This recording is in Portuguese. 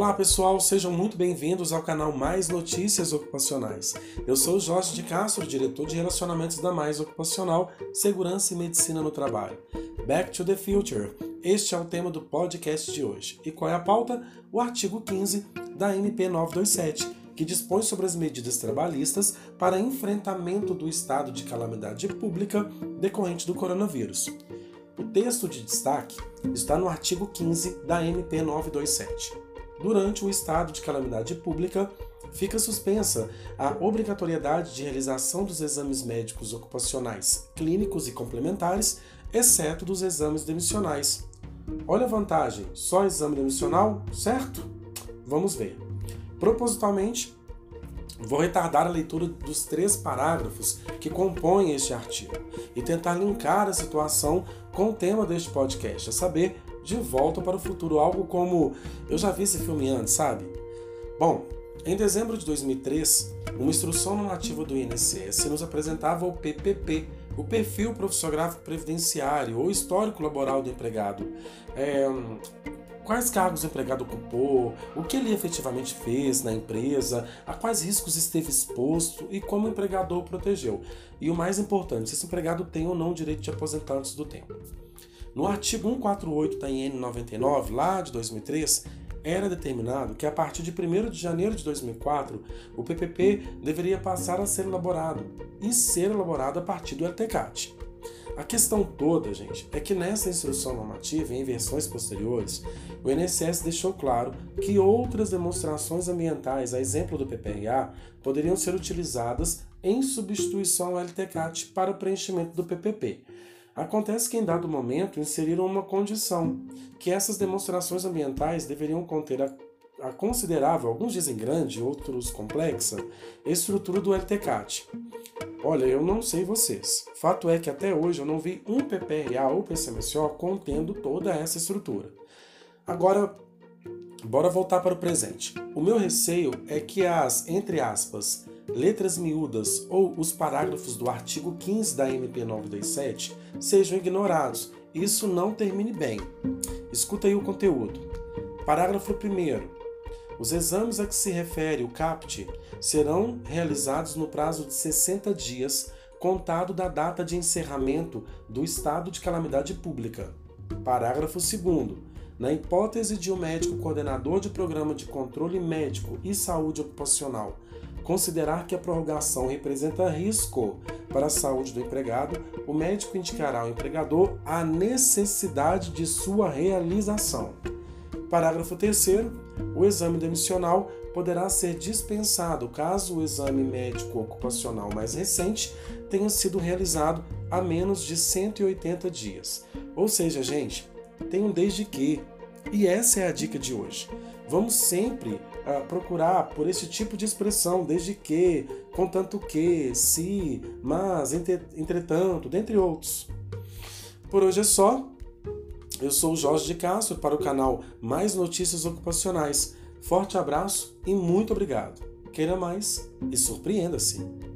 Olá pessoal, sejam muito bem-vindos ao canal Mais Notícias Ocupacionais. Eu sou Jorge de Castro, diretor de relacionamentos da Mais Ocupacional, Segurança e Medicina no Trabalho. Back to the Future. Este é o tema do podcast de hoje. E qual é a pauta? O artigo 15 da MP 927, que dispõe sobre as medidas trabalhistas para enfrentamento do estado de calamidade pública decorrente do coronavírus. O texto de destaque está no artigo 15 da MP 927 durante o estado de calamidade pública, fica suspensa a obrigatoriedade de realização dos exames médicos ocupacionais clínicos e complementares, exceto dos exames demissionais. Olha a vantagem, só exame demissional, certo? Vamos ver. Propositalmente, vou retardar a leitura dos três parágrafos que compõem este artigo e tentar linkar a situação com o tema deste podcast, a saber, de Volta para o Futuro, algo como eu já vi esse filme antes, sabe? Bom, em dezembro de 2003, uma instrução normativa do INSS nos apresentava o PPP, o perfil profissiográfico previdenciário ou histórico laboral do empregado. É, quais cargos o empregado ocupou, o que ele efetivamente fez na empresa, a quais riscos esteve exposto e como o empregador o protegeu. E o mais importante, se esse empregado tem ou não direito de aposentar antes do tempo. No artigo 148 da IN 99, lá de 2003, era determinado que a partir de 1 de janeiro de 2004, o PPP deveria passar a ser elaborado e ser elaborado a partir do LTCAT. A questão toda, gente, é que nessa instrução normativa e em versões posteriores, o INSS deixou claro que outras demonstrações ambientais, a exemplo do PPRA, poderiam ser utilizadas em substituição ao LTCAT para o preenchimento do PPP, Acontece que em dado momento inseriram uma condição, que essas demonstrações ambientais deveriam conter a, a considerável, alguns dizem grande, outros complexa, estrutura do LTCAT. Olha, eu não sei vocês. Fato é que até hoje eu não vi um PPRA ou PCMSO contendo toda essa estrutura. Agora, bora voltar para o presente. O meu receio é que as, entre aspas, letras miúdas ou os parágrafos do artigo 15 da MP 927 sejam ignorados. Isso não termine bem. Escuta aí o conteúdo. Parágrafo 1. Os exames a que se refere o CAPT serão realizados no prazo de 60 dias, contado da data de encerramento do estado de calamidade pública. Parágrafo 2. Na hipótese de um médico coordenador de programa de controle médico e saúde ocupacional considerar que a prorrogação representa risco para a saúde do empregado, o médico indicará ao empregador a necessidade de sua realização. Parágrafo 3. O exame demissional poderá ser dispensado caso o exame médico ocupacional mais recente tenha sido realizado há menos de 180 dias. Ou seja, gente, tem um desde que. E essa é a dica de hoje. Vamos sempre uh, procurar por esse tipo de expressão, desde que, contanto que, se, mas, entretanto, dentre outros. Por hoje é só. Eu sou o Jorge de Castro para o canal Mais Notícias Ocupacionais. Forte abraço e muito obrigado. Queira mais e surpreenda-se.